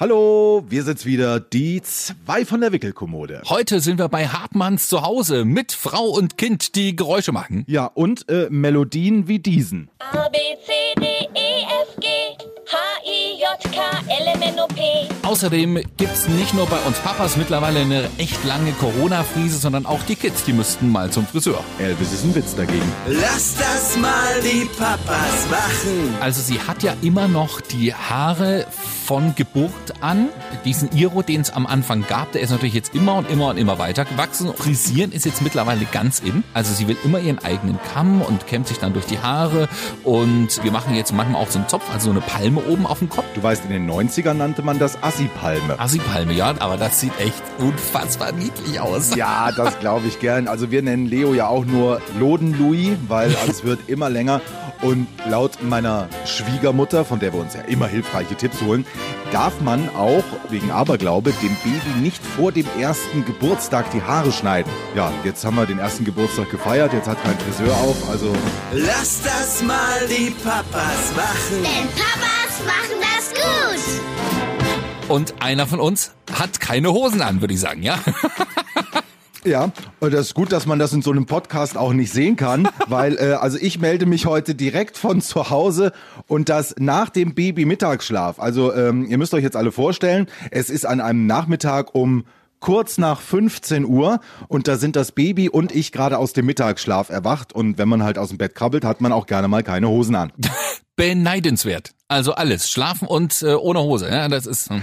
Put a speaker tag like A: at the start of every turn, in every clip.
A: Hallo, wir sind's wieder, die zwei von der Wickelkommode.
B: Heute sind wir bei Hartmanns zu Hause mit Frau und Kind, die Geräusche machen.
A: Ja, und äh, Melodien wie diesen.
C: A, B, C, D, E,
B: Außerdem gibt's nicht nur bei uns Papas mittlerweile eine echt lange Corona-Friese, sondern auch die Kids, die müssten mal zum Friseur.
A: Elvis ist ein Witz dagegen.
D: Lass das mal die Papas machen.
B: Also sie hat ja immer noch die Haare von Geburt an. Diesen Iro, den es am Anfang gab, der ist natürlich jetzt immer und immer und immer weiter gewachsen. Frisieren ist jetzt mittlerweile ganz in. Also sie will immer ihren eigenen Kamm und kämmt sich dann durch die Haare. Und wir machen jetzt manchmal auch so einen Zopf, also so eine Palme oben auf dem Kopf.
A: Du weißt, in den 90ern nannte man das Assi-Palme.
B: Assi-Palme, ja, aber das sieht echt unfassbar niedlich aus.
A: Ja, das glaube ich gern. Also wir nennen Leo ja auch nur Loden-Louis, weil es wird immer länger. Und laut meiner Schwiegermutter, von der wir uns ja immer hilfreiche Tipps holen, darf man auch wegen Aberglaube dem Baby nicht vor dem ersten Geburtstag die Haare schneiden. Ja, jetzt haben wir den ersten Geburtstag gefeiert, jetzt hat kein Friseur auf, also
D: Lass das mal die Papas machen.
C: Denn Papas machen das gut.
B: Und einer von uns hat keine Hosen an, würde ich sagen, ja?
A: Ja, und das ist gut, dass man das in so einem Podcast auch nicht sehen kann, weil äh, also ich melde mich heute direkt von zu Hause und das nach dem Baby-Mittagsschlaf. Also ähm, ihr müsst euch jetzt alle vorstellen, es ist an einem Nachmittag um kurz nach 15 Uhr und da sind das Baby und ich gerade aus dem Mittagsschlaf erwacht und wenn man halt aus dem Bett krabbelt, hat man auch gerne mal keine Hosen an.
B: Beneidenswert. Also alles. Schlafen und äh, ohne Hose. Ja, das ist. Hm.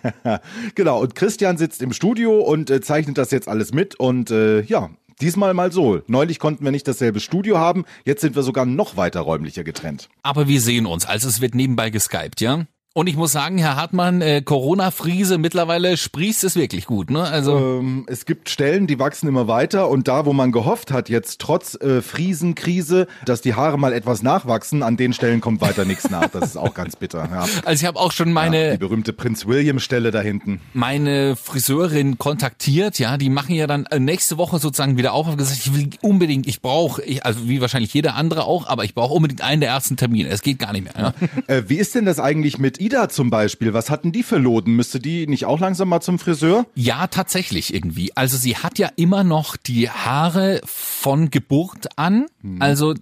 A: genau, und Christian sitzt im Studio und äh, zeichnet das jetzt alles mit und äh, ja, diesmal mal so. Neulich konnten wir nicht dasselbe Studio haben, jetzt sind wir sogar noch weiter räumlicher getrennt.
B: Aber wir sehen uns. Also es wird nebenbei geskypt, ja? Und ich muss sagen, Herr Hartmann, äh, Corona-Friese, mittlerweile sprießt es wirklich gut, ne? Also.
A: Ähm, es gibt Stellen, die wachsen immer weiter und da, wo man gehofft hat, jetzt trotz äh, Friesenkrise, dass die Haare mal etwas nachwachsen, an den Stellen kommt weiter nichts nach. Das ist auch ganz bitter. Ja.
B: Also ich habe auch schon meine
A: Die berühmte Prinz William Stelle da hinten.
B: meine Friseurin kontaktiert, ja, die machen ja dann äh, nächste Woche sozusagen wieder auf, habe gesagt, ich will unbedingt, ich brauche, ich, also wie wahrscheinlich jeder andere auch, aber ich brauche unbedingt einen der ersten Termine. Es geht gar nicht mehr. Ja?
A: Äh, wie ist denn das eigentlich mit Ida zum Beispiel? Was hatten die für Loden? Müsste die nicht auch langsam mal zum Friseur?
B: Ja, tatsächlich irgendwie. Also sie hat ja immer noch die Haare von Geburt an. Also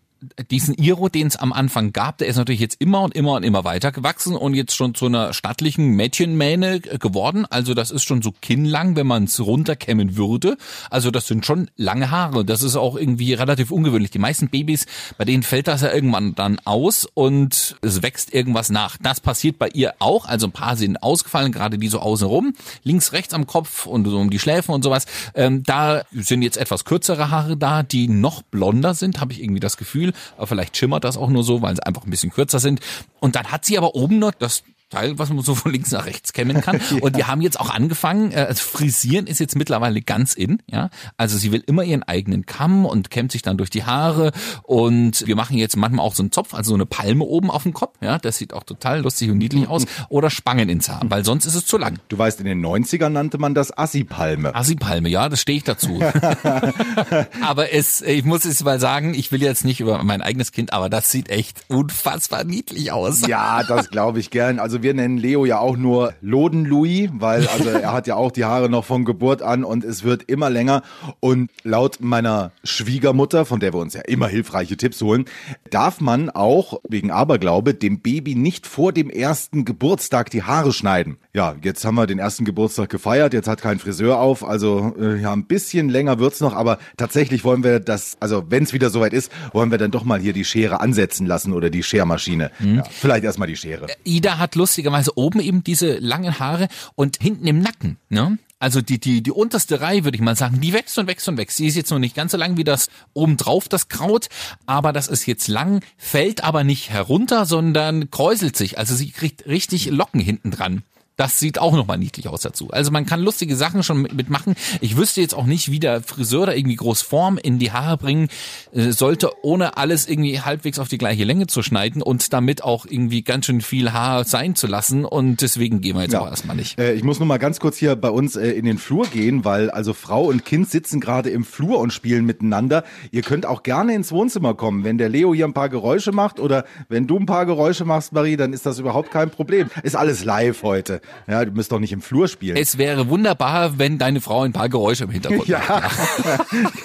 B: diesen Iro, den es am Anfang gab, der ist natürlich jetzt immer und immer und immer weiter gewachsen und jetzt schon zu einer stattlichen Mädchenmähne geworden. Also das ist schon so kinnlang, wenn man es runterkämmen würde. Also das sind schon lange Haare. Das ist auch irgendwie relativ ungewöhnlich. Die meisten Babys, bei denen fällt das ja irgendwann dann aus und es wächst irgendwas nach. Das passiert bei ihr auch. Also ein paar sind ausgefallen, gerade die so außen rum, links, rechts am Kopf und so um die Schläfen und sowas. Ähm, da sind jetzt etwas kürzere Haare da, die noch blonder sind, habe ich irgendwie das Gefühl. Aber vielleicht schimmert das auch nur so, weil sie einfach ein bisschen kürzer sind. Und dann hat sie aber oben noch das Teil, was man so von links nach rechts kämmen kann. Und die haben jetzt auch angefangen, äh, also frisieren ist jetzt mittlerweile ganz in, ja. Also sie will immer ihren eigenen Kamm und kämmt sich dann durch die Haare. Und wir machen jetzt manchmal auch so einen Zopf, also so eine Palme oben auf dem Kopf, ja. Das sieht auch total lustig und niedlich aus. Oder Spangen ins Haar, weil sonst ist es zu lang.
A: Du weißt, in den 90ern nannte man das Assi-Palme.
B: Assi-Palme, ja, das stehe ich dazu. aber es, ich muss es mal sagen, ich will jetzt nicht über mein eigenes Kind, aber das sieht echt unfassbar niedlich aus.
A: Ja, das glaube ich gern. Also wir nennen Leo ja auch nur Loden-Louis, weil also er hat ja auch die Haare noch von Geburt an und es wird immer länger. Und laut meiner Schwiegermutter, von der wir uns ja immer hilfreiche Tipps holen, darf man auch wegen Aberglaube dem Baby nicht vor dem ersten Geburtstag die Haare schneiden. Ja, jetzt haben wir den ersten Geburtstag gefeiert, jetzt hat kein Friseur auf, also äh, ja, ein bisschen länger wird's noch, aber tatsächlich wollen wir das, also wenn es wieder soweit ist, wollen wir dann doch mal hier die Schere ansetzen lassen oder die Schermaschine. Ja, vielleicht erstmal die Schere.
B: Ida hat lustigerweise oben eben diese langen Haare und hinten im Nacken, ne? Also die, die, die unterste Reihe, würde ich mal sagen, die wächst und wächst und wächst. Die ist jetzt noch nicht ganz so lang wie das obendrauf, das Kraut, aber das ist jetzt lang, fällt aber nicht herunter, sondern kräuselt sich. Also sie kriegt richtig Locken hinten dran. Das sieht auch nochmal niedlich aus dazu. Also man kann lustige Sachen schon mit- mitmachen. Ich wüsste jetzt auch nicht, wie der Friseur da irgendwie groß Form in die Haare bringen äh, sollte, ohne alles irgendwie halbwegs auf die gleiche Länge zu schneiden und damit auch irgendwie ganz schön viel Haar sein zu lassen. Und deswegen gehen wir jetzt
A: Ja.
B: aber erstmal nicht.
A: Äh, ich muss nur mal ganz kurz hier bei uns äh, in den Flur gehen, weil also Frau und Kind sitzen gerade im Flur und spielen miteinander. Ihr könnt auch gerne ins Wohnzimmer kommen. Wenn der Leo hier ein paar Geräusche macht oder wenn du ein paar Geräusche machst, Marie, dann ist das überhaupt kein Problem. Ist alles live heute. Ja, du müsst doch nicht im Flur spielen.
B: Es wäre wunderbar, wenn deine Frau ein paar Geräusche im Hintergrund macht.
A: ja,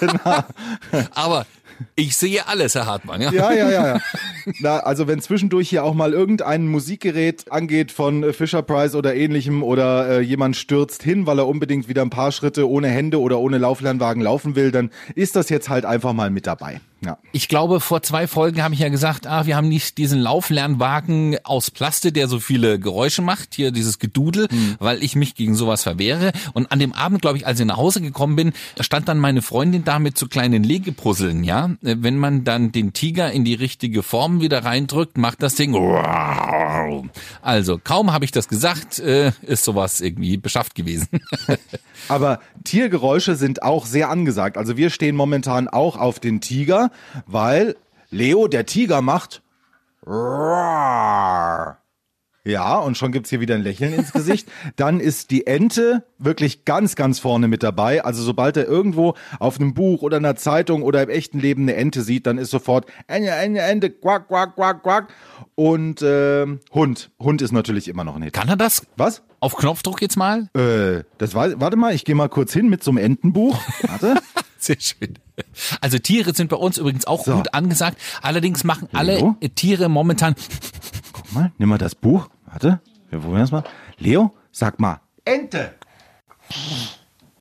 A: genau.
B: Aber ich sehe alles, Herr Hartmann. Ja?
A: Ja, ja, ja, ja. Na, also wenn zwischendurch hier auch mal irgendein Musikgerät angeht von äh, Fisher Price oder ähnlichem oder äh, jemand stürzt hin, weil er unbedingt wieder ein paar Schritte ohne Hände oder ohne Lauflernwagen laufen will, dann ist das jetzt halt einfach mal mit dabei. Ja.
B: Ich glaube, vor zwei Folgen habe ich ja gesagt, ah, wir haben nicht diesen Lauflernwagen aus Plaste, der so viele Geräusche macht, hier dieses Gedudel, weil ich mich gegen sowas verwehre. Und an dem Abend, glaube ich, als ich nach Hause gekommen bin, da stand dann meine Freundin da mit so kleinen Legepuzzeln, ja. Äh, Wenn man dann den Tiger in die richtige Form wieder reindrückt, macht das Ding. Also, kaum habe ich das gesagt, äh, ist sowas irgendwie beschafft gewesen.
A: Aber Tiergeräusche sind auch sehr angesagt. Also wir stehen momentan auch auf den Tiger, weil Leo, der Tiger, macht. Ja, und schon gibt's hier wieder ein Lächeln ins Gesicht. Dann ist die Ente wirklich ganz, ganz vorne mit dabei. Also sobald er irgendwo auf einem Buch oder einer Zeitung oder im echten Leben eine Ente sieht, dann ist sofort Ente, Ente, Ente, quack, quack, quack, quack. Und ähm, Hund. Hund ist natürlich immer noch ein Hit.
B: Kann er das?
A: Was?
B: Auf Knopfdruck jetzt mal?
A: Äh, das war, warte mal, ich gehe mal kurz hin mit so einem Entenbuch. Warte.
B: Sehr schön. Also Tiere sind bei uns übrigens auch
A: So.
B: gut angesagt. Allerdings machen alle äh, Tiere momentan
A: Guck mal, nimm mal das Buch. Warte, wir probieren das mal. Leo, sag mal. Ente.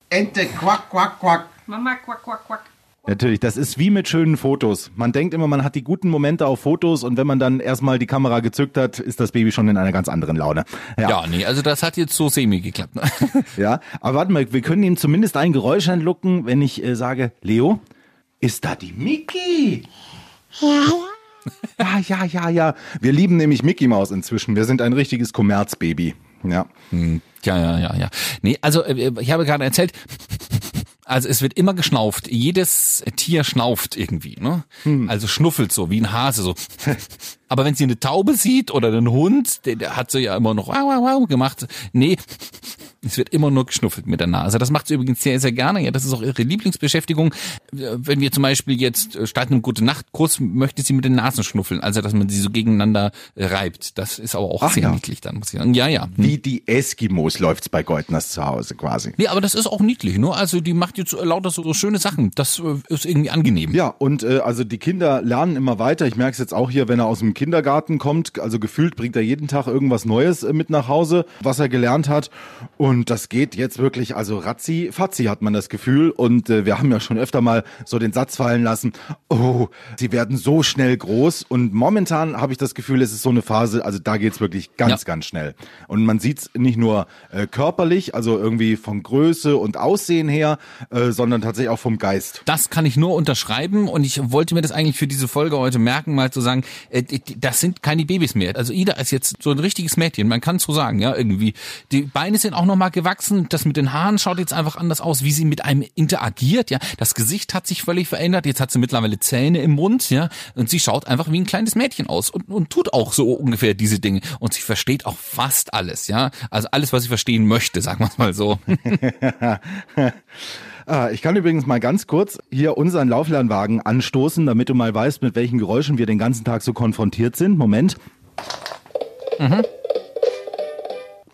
A: Ente, quack, quack, quack.
E: Mama, quack, quack, quack.
A: Natürlich, das ist wie mit schönen Fotos. Man denkt immer, man hat die guten Momente auf Fotos und wenn man dann erstmal die Kamera gezückt hat, ist das Baby schon in einer ganz anderen Laune. Ja,
B: Ja, nee, also das hat jetzt so semi geklappt. ne?
A: ja. Aber warte mal, wir können ihm zumindest ein Geräusch entlocken, wenn ich äh, sage, Leo, ist da die Mickey? Ja, ja, ja, ja. Wir lieben nämlich Mickey Maus inzwischen. Wir sind ein richtiges Kommerzbaby. Ja.
B: Ja, ja, ja, ja. Nee, also äh, ich habe gerade erzählt, also es wird immer geschnauft. Jedes Tier schnauft irgendwie, ne? Also schnuffelt so, wie ein Hase so. Aber wenn sie eine Taube sieht oder einen Hund, der, der hat sie ja immer noch wow, wow, wow gemacht. Nee, es wird immer nur geschnuffelt mit der Nase. Das macht sie übrigens sehr, sehr gerne. Ja, das ist auch ihre Lieblingsbeschäftigung. Äh, Wenn wir zum Beispiel jetzt äh, statt einem gute Nacht Kuss möchte sie mit den Nasen schnuffeln, also dass man sie so gegeneinander äh, reibt. Das ist aber auch
A: Ach
B: sehr
A: ja.
B: niedlich dann, muss ich sagen. Ja, ja.
A: Wie die Eskimos läuft's bei Goldners zu Hause quasi.
B: Nee, aber das ist auch niedlich, ne? Also die macht jetzt lauter so, so schöne Sachen. Das ist irgendwie angenehm.
A: Ja, und äh, also die Kinder lernen immer weiter. Ich merke es jetzt auch hier, wenn er aus dem Kindergarten kommt. Also gefühlt bringt er jeden Tag irgendwas Neues äh, mit nach Hause, was er gelernt hat. Und das geht jetzt wirklich, also ratzi, fatzi hat man das Gefühl. Und äh, wir haben ja schon öfter mal so den Satz fallen lassen, oh, sie werden so schnell groß. Und momentan habe ich das Gefühl, es ist so eine Phase, also da geht's wirklich ganz,
B: Ja.
A: ganz schnell. Und man sieht's nicht nur äh, körperlich, also irgendwie von Größe und Aussehen her, äh, sondern tatsächlich auch vom Geist.
B: Das kann ich nur unterschreiben und ich wollte mir das eigentlich für diese Folge heute merken, mal zu sagen, äh, die- das sind keine Babys mehr. Also Ida ist jetzt so ein richtiges Mädchen, man kann so sagen, ja, irgendwie. Die Beine sind auch nochmal gewachsen, das mit den Haaren schaut jetzt einfach anders aus, wie sie mit einem interagiert, ja. Das Gesicht hat sich völlig verändert, jetzt hat sie mittlerweile Zähne im Mund, ja, und sie schaut einfach wie ein kleines Mädchen aus und, und tut auch so ungefähr diese Dinge und sie versteht auch fast alles, ja. Also alles, was sie verstehen möchte, sagen wir es mal so.
A: Ah, ich kann übrigens mal ganz kurz hier unseren Lauflernwagen anstoßen, damit du mal weißt, mit welchen Geräuschen wir den ganzen Tag so konfrontiert sind. Moment.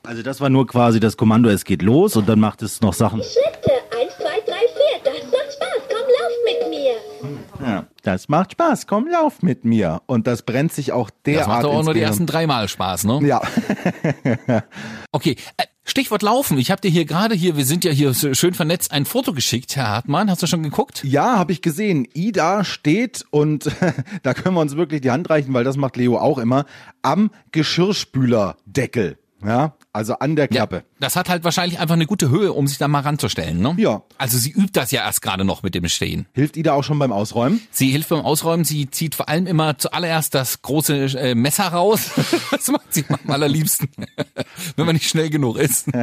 A: Also das war nur quasi das Kommando, es geht los und dann macht es noch Sachen.
C: Schritte. Eins, zwei, drei, vier. Das macht Spaß. Komm, lauf mit mir.
A: Ja, das macht Spaß, komm, lauf mit mir. Und das brennt sich auch derart
B: Das macht doch auch nur die
A: Gehirn.
B: ersten dreimal Spaß, ne?
A: Ja,
B: Okay, äh, Stichwort Laufen. Ich habe dir hier gerade hier, wir sind ja hier so schön vernetzt, ein Foto geschickt, Herr Hartmann. Hast du schon geguckt?
A: ja, habe ich gesehen. Ida steht und da können wir uns wirklich die Hand reichen, weil das macht Leo auch immer, am Geschirrspülerdeckel. Ja, also an der Klappe.
B: Das hat halt wahrscheinlich einfach eine gute Höhe, um sich da mal ranzustellen, ne?
A: Ja.
B: Also sie übt das ja erst gerade noch mit dem Stehen.
A: Hilft Ida auch schon beim Ausräumen?
B: Sie hilft beim Ausräumen, sie zieht vor allem immer zuallererst das große äh, Messer raus. das macht sie am allerliebsten, wenn man nicht schnell genug ist.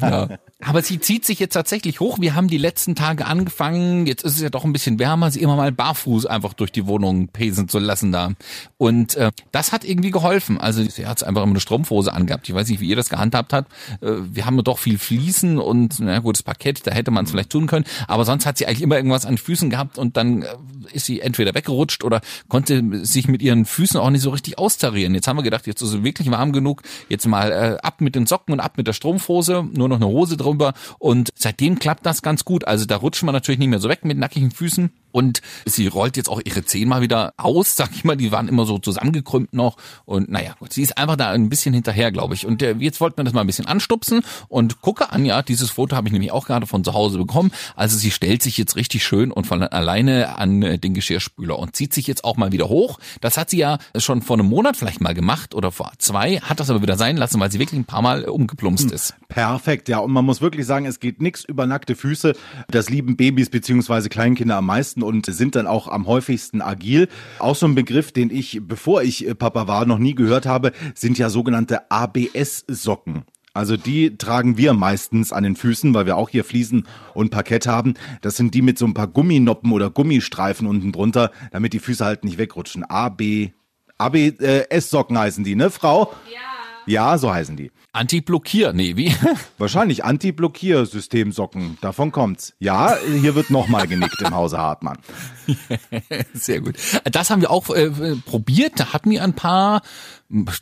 B: Ja. Aber sie zieht sich jetzt tatsächlich hoch. Wir haben die letzten Tage angefangen, jetzt ist es ja doch ein bisschen wärmer, sie immer mal barfuß einfach durch die Wohnung pesen zu lassen da. Und äh, das hat irgendwie geholfen. Also sie hat einfach immer eine Strumpfhose angehabt. Ich weiß nicht, wie ihr das gehandhabt hat. Äh, wir haben doch viel Fliesen und na gut, das Parkett, da hätte man es vielleicht tun können, aber sonst hat sie eigentlich immer irgendwas an Füßen gehabt und dann äh, ist sie entweder weggerutscht oder konnte sich mit ihren Füßen auch nicht so richtig austarieren. Jetzt haben wir gedacht, jetzt ist es wirklich warm genug, jetzt mal äh, ab mit den Socken und ab mit der Strumpfhose, nur noch eine Hose drüber und seitdem klappt das ganz gut. Also da rutscht man natürlich nicht mehr so weg mit nackigen Füßen. Und sie rollt jetzt auch ihre Zehen mal wieder aus, sag ich mal. Die waren immer so zusammengekrümmt noch. Und naja, gut, sie ist einfach da ein bisschen hinterher, glaube ich. Und äh, jetzt wollten wir das mal ein bisschen anstupsen. Und gucke an, ja, dieses Foto habe ich nämlich auch gerade von zu Hause bekommen. Also sie stellt sich jetzt richtig schön und von alleine an äh, den Geschirrspüler und zieht sich jetzt auch mal wieder hoch. Das hat sie ja schon vor einem Monat vielleicht mal gemacht oder vor zwei, hat das aber wieder sein lassen, weil sie wirklich ein paar Mal umgeplumpst ist.
A: Perfekt, ja. Und man muss wirklich sagen, es geht nichts über nackte Füße. Das lieben Babys beziehungsweise Kleinkinder am meisten und sind dann auch am häufigsten agil. Auch so ein Begriff, den ich, bevor ich äh, Papa war, noch nie gehört habe, sind ja sogenannte ABS-Socken. Also die tragen wir meistens an den Füßen, weil wir auch hier Fliesen und Parkett haben. Das sind die mit so ein paar Gumminoppen oder Gummistreifen unten drunter, damit die Füße halt nicht wegrutschen. AB, ABS-Socken heißen die, ne, Frau? Ja. Ja, so heißen die.
B: Anti-Blockier, nee, wie?
A: Wahrscheinlich Anti-Blockiersystemsocken. Davon kommt's. Ja, hier wird nochmal genickt im Hause Hartmann.
B: Sehr gut. Das haben wir auch äh, probiert. Da hatten wir ein paar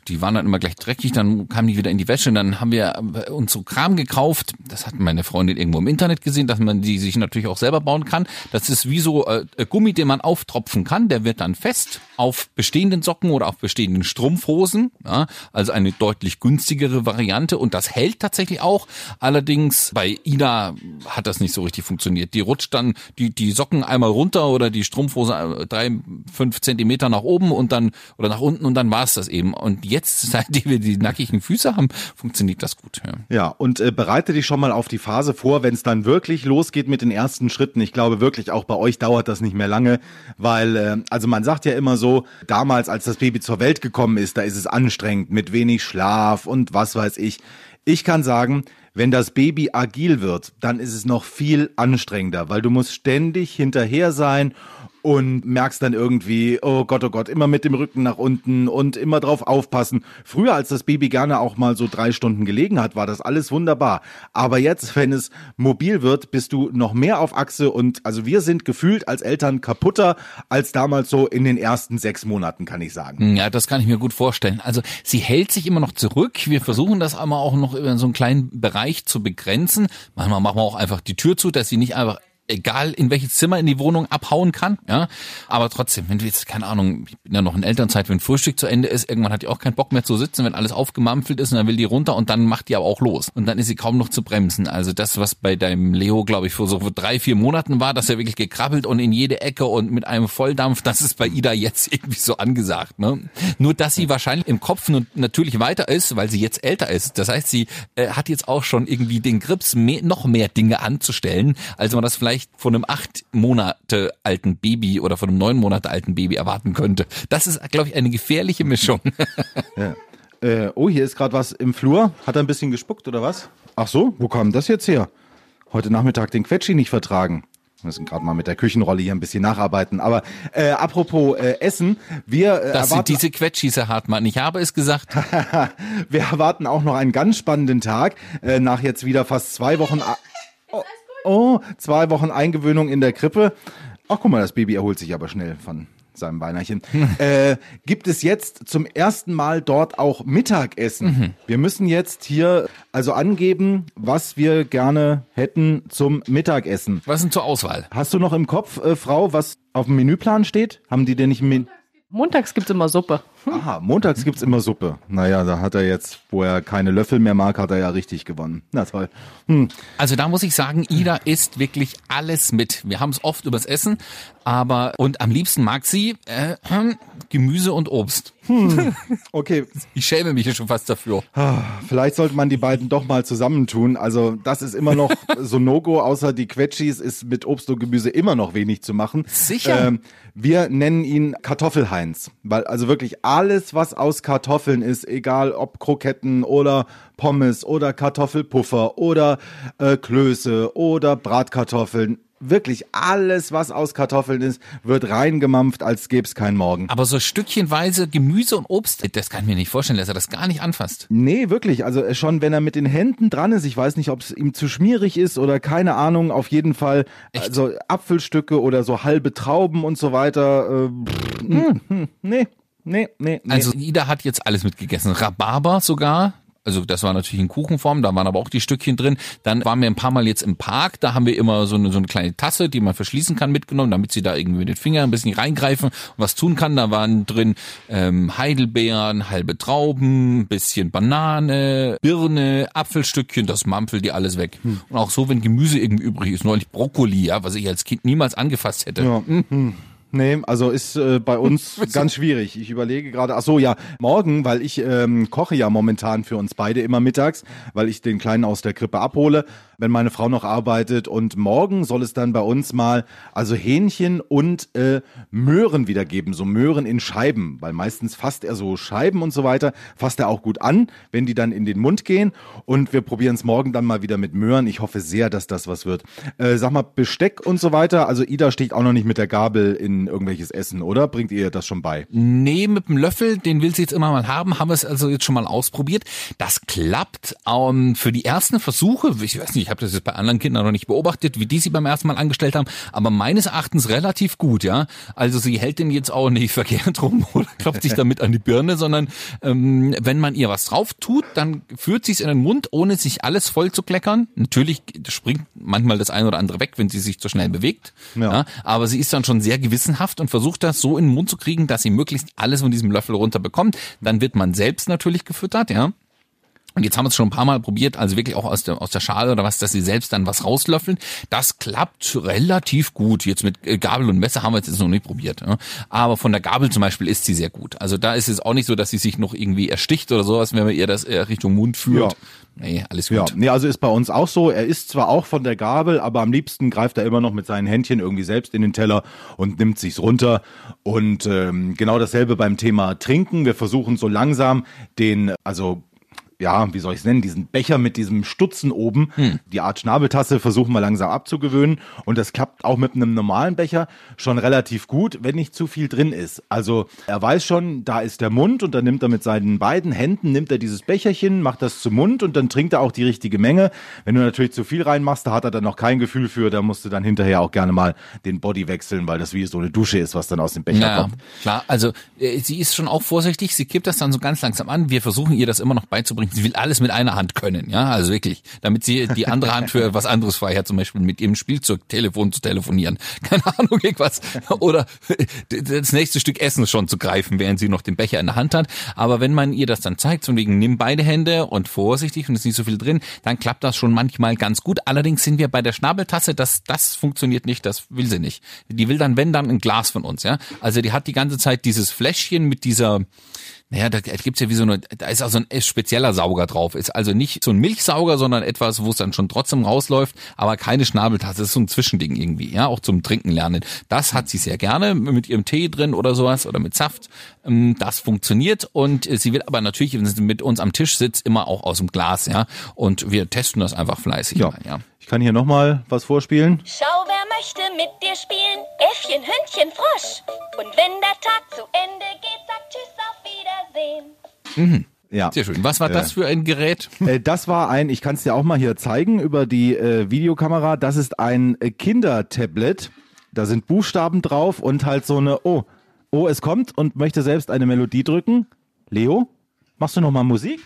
B: die waren dann immer gleich dreckig, dann kamen die wieder in die Wäsche dann haben wir äh, uns so Kram gekauft. Das hat meine Freundin irgendwo im Internet gesehen, dass man die sich natürlich auch selber bauen kann. Das ist wie so äh, Gummi, den man auftropfen kann. Der wird dann fest auf bestehenden Socken oder auf bestehenden Strumpfhosen. Ja, also eine deutlich günstigere Variante und das hält tatsächlich auch. Allerdings bei Ida hat das nicht so richtig funktioniert. Die rutscht dann die, die Socken einmal runter oder die Strumpfhose äh, drei, fünf Zentimeter nach oben und dann oder nach unten und dann war es das eben. Und jetzt, seitdem wir die nackigen Füße haben, funktioniert das gut.
A: Ja, ja und äh, bereite dich schon mal auf die Phase vor, wenn es dann wirklich losgeht mit den ersten Schritten. Ich glaube wirklich, auch bei euch dauert das nicht mehr lange, weil, äh, also man sagt ja immer so, damals, als das Baby zur Welt gekommen ist, da ist es anstrengend mit wenig Schlaf und was weiß ich. Ich kann sagen, wenn das Baby agil wird, dann ist es noch viel anstrengender, weil du musst ständig hinterher sein und merkst dann irgendwie, oh Gott, oh Gott, immer mit dem Rücken nach unten und immer drauf aufpassen. Früher, als das Baby gerne auch mal so drei Stunden gelegen hat, war das alles wunderbar. Aber jetzt, wenn es mobil wird, bist du noch mehr auf Achse und also wir sind gefühlt als Eltern kaputter als damals so in den ersten sechs Monaten, kann ich sagen.
B: Ja, das kann ich mir gut vorstellen. Also sie hält sich immer noch zurück. Wir versuchen das aber auch noch über so einen kleinen Bereich zu begrenzen. Manchmal machen wir auch einfach die Tür zu, dass sie nicht einfach egal in welches Zimmer in die Wohnung abhauen kann, ja. Aber trotzdem, wenn du jetzt, keine Ahnung, ich bin ja noch in Elternzeit, wenn Frühstück zu Ende ist, irgendwann hat die auch keinen Bock mehr zu sitzen, wenn alles aufgemampfelt ist und dann will die runter und dann macht die aber auch los. Und dann ist sie kaum noch zu bremsen. Also das, was bei deinem Leo, glaube ich, vor so drei, vier Monaten war, dass er wirklich gekrabbelt und in jede Ecke und mit einem Volldampf, das ist bei Ida jetzt irgendwie so angesagt, ne? Nur, dass sie wahrscheinlich im Kopf natürlich weiter ist, weil sie jetzt älter ist. Das heißt, sie äh, hat jetzt auch schon irgendwie den Grips, mehr, noch mehr Dinge anzustellen, als man das vielleicht vielleicht von einem acht Monate alten Baby oder von einem neun Monate alten Baby erwarten könnte. Das ist, glaube ich, eine gefährliche Mischung.
A: ja. Äh, oh, hier ist gerade was im Flur. Hat er ein bisschen gespuckt oder was? Ach so, wo kam das jetzt her? Heute Nachmittag den Quetschi nicht vertragen. Wir müssen gerade mal mit der Küchenrolle hier ein bisschen nacharbeiten. Aber äh, apropos äh, Essen, wir
B: äh, Das sind diese Quetschis, Herr Hartmann. Ich habe es gesagt.
A: wir erwarten auch noch einen ganz spannenden Tag. Äh, nach jetzt wieder fast zwei Wochen... Oh. Zwei Wochen Eingewöhnung in der Krippe. Ach, guck mal, das Baby erholt sich aber schnell von seinem Beinerchen. äh, gibt es jetzt zum ersten Mal dort auch Mittagessen? Mhm. Wir müssen jetzt hier also angeben, was wir gerne hätten zum Mittagessen.
B: Was sind zur Auswahl?
A: Hast du noch im Kopf, äh, Frau, was auf dem Menüplan steht? Haben die denn nicht Menü?
E: Montags gibt's immer Suppe.
A: Aha, montags gibt's immer Suppe. Naja, da hat er jetzt, wo er keine Löffel mehr mag, hat er ja richtig gewonnen. Na toll.
B: Hm. Also da muss ich sagen, Ida isst wirklich alles mit. Wir haben es oft übers Essen, aber und am liebsten mag sie äh, Gemüse und Obst. Hm.
A: Okay.
B: Ich schäme mich hier schon fast dafür.
A: Ah, vielleicht sollte man die beiden doch mal zusammentun. Also das ist immer noch so No-Go, außer die Quetschis ist mit Obst und Gemüse immer noch wenig zu machen.
B: Sicher. Ähm,
A: wir nennen ihn Kartoffelheinz, weil also wirklich alles, was aus Kartoffeln ist, egal ob Kroketten oder Pommes oder Kartoffelpuffer oder äh, Klöße oder Bratkartoffeln, wirklich alles, was aus Kartoffeln ist, wird reingemampft, als gäbe es keinen Morgen.
B: Aber so stückchenweise Gemüse und Obst, das kann ich mir nicht vorstellen, dass er das gar nicht anfasst.
A: Nee, wirklich. Also äh, schon, wenn er mit den Händen dran ist, ich weiß nicht, ob es ihm zu schmierig ist oder keine Ahnung, auf jeden Fall
B: Echt?
A: also Apfelstücke oder so halbe Trauben und so weiter. Äh, pff, hm, hm, nee, nee, nee, nee.
B: Also Ida hat jetzt alles mitgegessen. Rhabarber sogar. Also das war natürlich in Kuchenform, da waren aber auch die Stückchen drin. Dann waren wir ein paar Mal jetzt im Park, da haben wir immer so eine, so eine kleine Tasse, die man verschließen kann, mitgenommen, damit sie da irgendwie mit den Fingern ein bisschen reingreifen und was tun kann. Da waren drin ähm, Heidelbeeren, halbe Trauben, bisschen Banane, Birne, Apfelstückchen, das mampfelt die alles weg. Und auch so, wenn Gemüse irgendwie übrig ist, neulich Brokkoli, ja, was ich als Kind niemals angefasst hätte.
A: Ja. hm. Nee, also ist äh, bei uns ganz schwierig. Ich überlege gerade, ach so, ja, morgen, weil ich ähm, koche ja momentan für uns beide immer mittags, weil ich den Kleinen aus der Krippe abhole, wenn meine Frau noch arbeitet. Und morgen soll es dann bei uns mal, also Hähnchen und äh, Möhren wieder geben, so Möhren in Scheiben, weil meistens fasst er so Scheiben und so weiter, fasst er auch gut an, wenn die dann in den Mund gehen. Und wir probieren es morgen dann mal wieder mit Möhren. Ich hoffe sehr, dass das was wird. Äh, sag mal, Besteck und so weiter. Also Ida sticht auch noch nicht mit der Gabel in irgendwelches Essen, oder? Bringt ihr das schon bei?
B: Nee, mit dem Löffel, den will sie jetzt immer mal haben, haben wir es also jetzt schon mal ausprobiert. Das klappt ähm, für die ersten Versuche, ich weiß nicht, ich habe das jetzt bei anderen Kindern noch nicht beobachtet, wie die sie beim ersten Mal angestellt haben, aber meines Erachtens relativ gut, ja. Also sie hält den jetzt auch nicht verkehrt rum oder klopft sich damit an die Birne, sondern ähm, wenn man ihr was drauf tut, dann führt sie es in den Mund, ohne sich alles voll zu kleckern. Natürlich springt manchmal das eine oder andere weg, wenn sie sich zu schnell bewegt.
A: Ja.
B: Ja, aber sie ist dann schon sehr gewissenhaft und versucht das so in den Mund zu kriegen, dass sie möglichst alles von diesem Löffel runter bekommt. Dann wird man selbst natürlich gefüttert, ja. Und jetzt haben wir es schon ein paar Mal probiert, also wirklich auch aus der, aus der Schale oder was, dass sie selbst dann was rauslöffeln. Das klappt relativ gut. Jetzt mit äh, Gabel und Messer haben wir es jetzt noch nicht probiert. Ja. Aber von der Gabel zum Beispiel ist sie sehr gut. Also da ist es auch nicht so, dass sie sich noch irgendwie ersticht oder sowas, wenn man ihr das Richtung Mund führt.
A: Ja.
B: Nee, alles gut.
A: Ja, nee, also ist bei uns auch so. Er isst zwar auch von der Gabel, aber am liebsten greift er immer noch mit seinen Händchen irgendwie selbst in den Teller und nimmt sich's runter. Und ähm, genau dasselbe beim Thema Trinken. Wir versuchen so langsam den, also ja, wie soll ich es nennen, diesen Becher mit diesem Stutzen oben, die Art Schnabeltasse versuchen wir langsam abzugewöhnen. Und das klappt auch mit einem normalen Becher schon relativ gut, wenn nicht zu viel drin ist. Also er weiß schon, da ist der Mund und dann nimmt er mit seinen beiden Händen, nimmt er dieses Becherchen, macht das zum Mund und dann trinkt er auch die richtige Menge. Wenn du natürlich zu viel reinmachst, da hat er dann noch kein Gefühl für, da musst du dann hinterher auch gerne mal den Body wechseln, weil das wie so eine Dusche ist, was dann aus dem Becher
B: Ja,
A: kommt.
B: klar. Also äh, sie ist schon auch vorsichtig. Sie kippt das dann so ganz langsam an. Wir versuchen ihr das immer noch beizubringen. Sie will alles mit einer Hand können, ja, also wirklich, damit sie die andere Hand für was anderes frei hat, zum Beispiel mit ihrem Spielzeugtelefon zu telefonieren. Keine Ahnung, irgendwas. Oder das nächste Stück Essen schon zu greifen, während sie noch den Becher in der Hand hat. Aber wenn man ihr das dann zeigt, von wegen nimm beide Hände und vorsichtig und ist nicht so viel drin, dann klappt das schon manchmal ganz gut. Allerdings sind wir bei der Schnabeltasse, das, das funktioniert nicht, das will sie nicht. Die will dann, wenn dann, ein Glas von uns, ja. Also die hat die ganze Zeit dieses Fläschchen mit dieser, naja, da gibt's ja wie so eine, da ist auch so ein spezieller Sauger drauf. Ist also nicht so ein Milchsauger, sondern etwas, wo es dann schon trotzdem rausläuft, aber keine Schnabeltasse. Das ist so ein Zwischending irgendwie, ja, auch zum Trinken lernen. Das hat sie sehr gerne mit ihrem Tee drin oder sowas oder mit Saft. Ähm, Das funktioniert und äh, sie will aber natürlich, wenn sie mit uns am Tisch sitzt, immer auch aus dem Glas, ja. Und wir testen das einfach fleißig.
A: Ja.
B: mal, ja.
A: Ich kann hier nochmal was vorspielen.
C: Schau, wer möchte mit dir spielen? Äffchen, Hündchen, Frosch. Und wenn der Tag zu Ende Wiedersehen.
A: Ja.
B: Sehr schön. Was war das für ein Gerät?
A: Äh, Das war ein, ich kann es dir auch mal hier zeigen über die äh, Videokamera. Das ist ein äh, Kindertablet. Da sind Buchstaben drauf und halt so eine, oh, oh, es kommt und möchte selbst eine Melodie drücken. Leo, machst du noch mal Musik?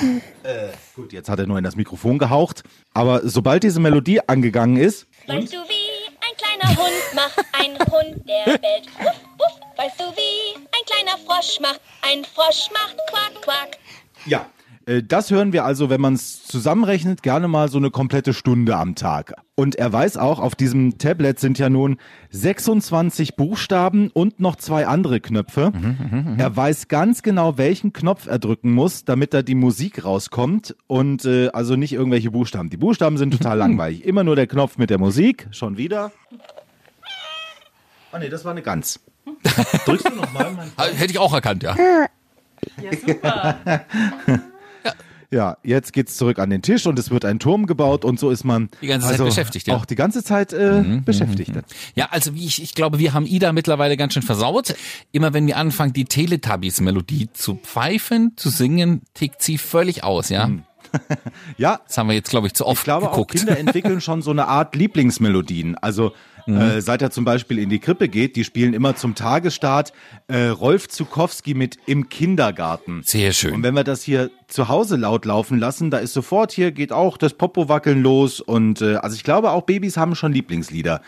A: äh, gut, jetzt hat er nur in das Mikrofon gehaucht. Aber sobald diese Melodie angegangen ist,
C: Weißt du, wie ein kleiner Hund macht? Ein Hund, der bellt. Wuff, wuff. Weißt du, wie kleiner Frosch macht? Ein Frosch macht Quack, Quack.
A: Ja. Äh, Das hören wir also, wenn man es zusammenrechnet, gerne mal so eine komplette Stunde am Tag. Und er weiß auch, auf diesem Tablet sind ja nun 26 Buchstaben und noch zwei andere Knöpfe. er weiß ganz genau, welchen Knopf er drücken muss, damit da die Musik rauskommt und äh, also nicht irgendwelche Buchstaben. Die Buchstaben sind total langweilig. Immer nur der Knopf mit der Musik. Schon wieder. Ah nee, das war eine Gans. Drückst du nochmal?
B: Ah, Hätte ich auch erkannt, ja.
E: Ja, super.
A: Ja, jetzt geht's zurück an den Tisch und es wird ein Turm gebaut und so ist man
B: Die ganze Zeit
A: also
B: beschäftigt, ja. Mhm,
A: Auch die ganze Zeit äh, beschäftigt.
B: Ja, also wie ich, ich glaube, wir haben Ida mittlerweile ganz schön versaut. Immer wenn wir anfangen, die Teletubbies-Melodie zu pfeifen, zu singen, tickt sie völlig aus, ja.
A: Ja,
B: Das haben wir jetzt, glaube ich, zu oft
A: ich glaube auch
B: geguckt.
A: Kinder entwickeln schon so eine Art Lieblingsmelodien. Also
B: Mhm.
A: äh, seit er zum Beispiel in die Krippe geht, die spielen immer zum Tagesstart äh, Rolf Zukowski mit Im Kindergarten.
B: Sehr schön.
A: Und wenn wir das hier zu Hause laut laufen lassen, da ist sofort hier geht auch das Popo-Wackeln los. Und äh, also ich glaube auch Babys haben schon Lieblingslieder.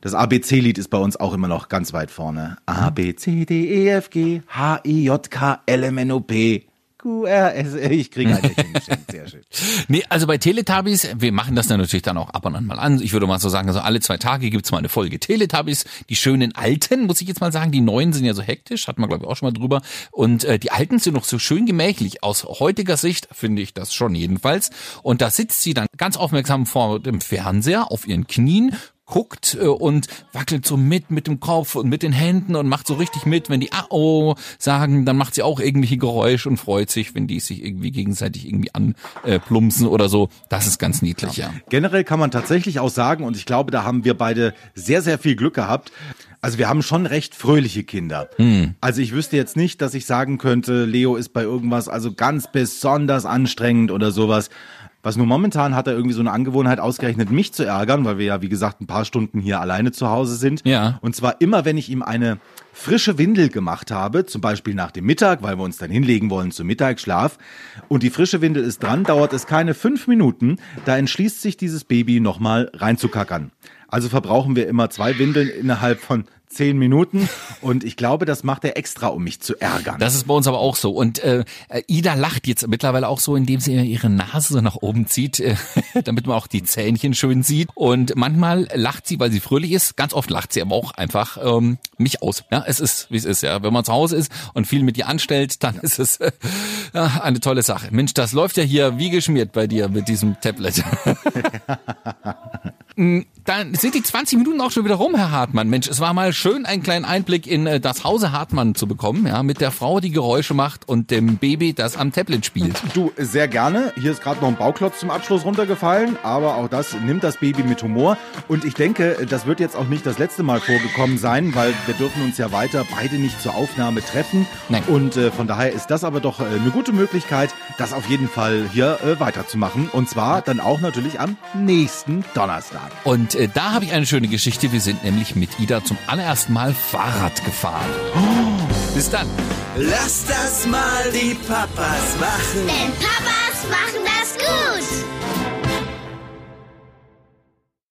A: Das ABC-Lied ist bei uns auch immer noch ganz weit vorne. A, B, C, D, E, F, G, H, I, J, K, L, M, N, O, P, Q, R, S, ich kriege Lächeln geschenkt. Sehr schön.
B: Nee, also bei Teletubbies, wir machen das dann natürlich dann auch ab und an mal an. Ich würde mal so sagen, also alle zwei Tage gibt's mal eine Folge Teletubbies. Die schönen alten, muss ich jetzt mal sagen, die neuen sind ja so hektisch, hat man glaube ich auch schon mal drüber. Und äh, die alten sind noch so schön gemächlich. Aus heutiger Sicht finde ich das schon jedenfalls. Und da sitzt sie dann ganz aufmerksam vor dem Fernseher auf ihren Knien, guckt äh, und wackelt so mit mit dem Kopf und mit den Händen und macht so richtig mit, wenn die ah oh sagen, dann macht sie auch irgendwelche Geräusche und freut sich, wenn die sich irgendwie gegenseitig irgendwie anplumpsen oder so. Das ist ganz niedlich, ja.
A: Generell kann man tatsächlich auch sagen, und ich glaube, da haben wir beide sehr, sehr viel Glück gehabt. Also wir haben schon recht fröhliche Kinder. Also ich wüsste jetzt nicht, dass ich sagen könnte, Leo ist bei irgendwas also ganz besonders anstrengend oder sowas. Was nur momentan hat er irgendwie so eine Angewohnheit ausgerechnet, mich zu ärgern, weil wir ja, wie gesagt, ein paar Stunden hier alleine zu Hause sind.
B: Ja.
A: Und zwar immer, wenn ich ihm eine frische Windel gemacht habe, zum Beispiel nach dem Mittag, weil wir uns dann hinlegen wollen zum Mittagsschlaf, und die frische Windel ist dran, dauert es keine fünf Minuten, da entschließt sich dieses Baby nochmal reinzukackern. Also verbrauchen wir immer zwei Windeln innerhalb von zehn Minuten und ich glaube, das macht er extra, um mich zu ärgern.
B: Das ist bei uns aber auch so. Und äh, Ida lacht jetzt mittlerweile auch so, indem sie ihre Nase so nach oben zieht, äh, damit man auch die Zähnchen schön sieht. Und manchmal lacht sie, weil sie fröhlich ist. Ganz oft lacht sie aber auch einfach ähm, mich aus. Ja, es ist, wie es ist. Ja, wenn man zu Hause ist und viel mit ihr anstellt, dann ist es äh, ja, eine tolle Sache. Mensch, das läuft ja hier wie geschmiert bei dir mit diesem Tablet. Dann sind die 20 Minuten auch schon wieder rum, Herr Hartmann. Mensch, es war mal schön, einen kleinen Einblick in äh, das Hause Hartmann zu bekommen, ja, mit der Frau, die Geräusche macht und dem Baby, das am Tablet spielt.
A: Du, sehr gerne. Hier ist gerade noch ein Bauklotz zum Abschluss runtergefallen, aber auch das nimmt das Baby mit Humor. Und ich denke, das wird jetzt auch nicht das letzte Mal vorgekommen sein, weil wir dürfen uns ja weiter beide nicht zur Aufnahme treffen.
B: Nein.
A: Und äh, von daher ist das aber doch äh, eine gute Möglichkeit, das auf jeden Fall hier äh, weiterzumachen. Und zwar dann auch natürlich am nächsten Donnerstag.
B: Und äh, da habe ich eine schöne Geschichte. Wir sind nämlich mit Ida zum allerersten Mal Fahrrad gefahren. Bis dann.
D: Lass das mal die Papas machen.
F: Denn Papas machen das gut.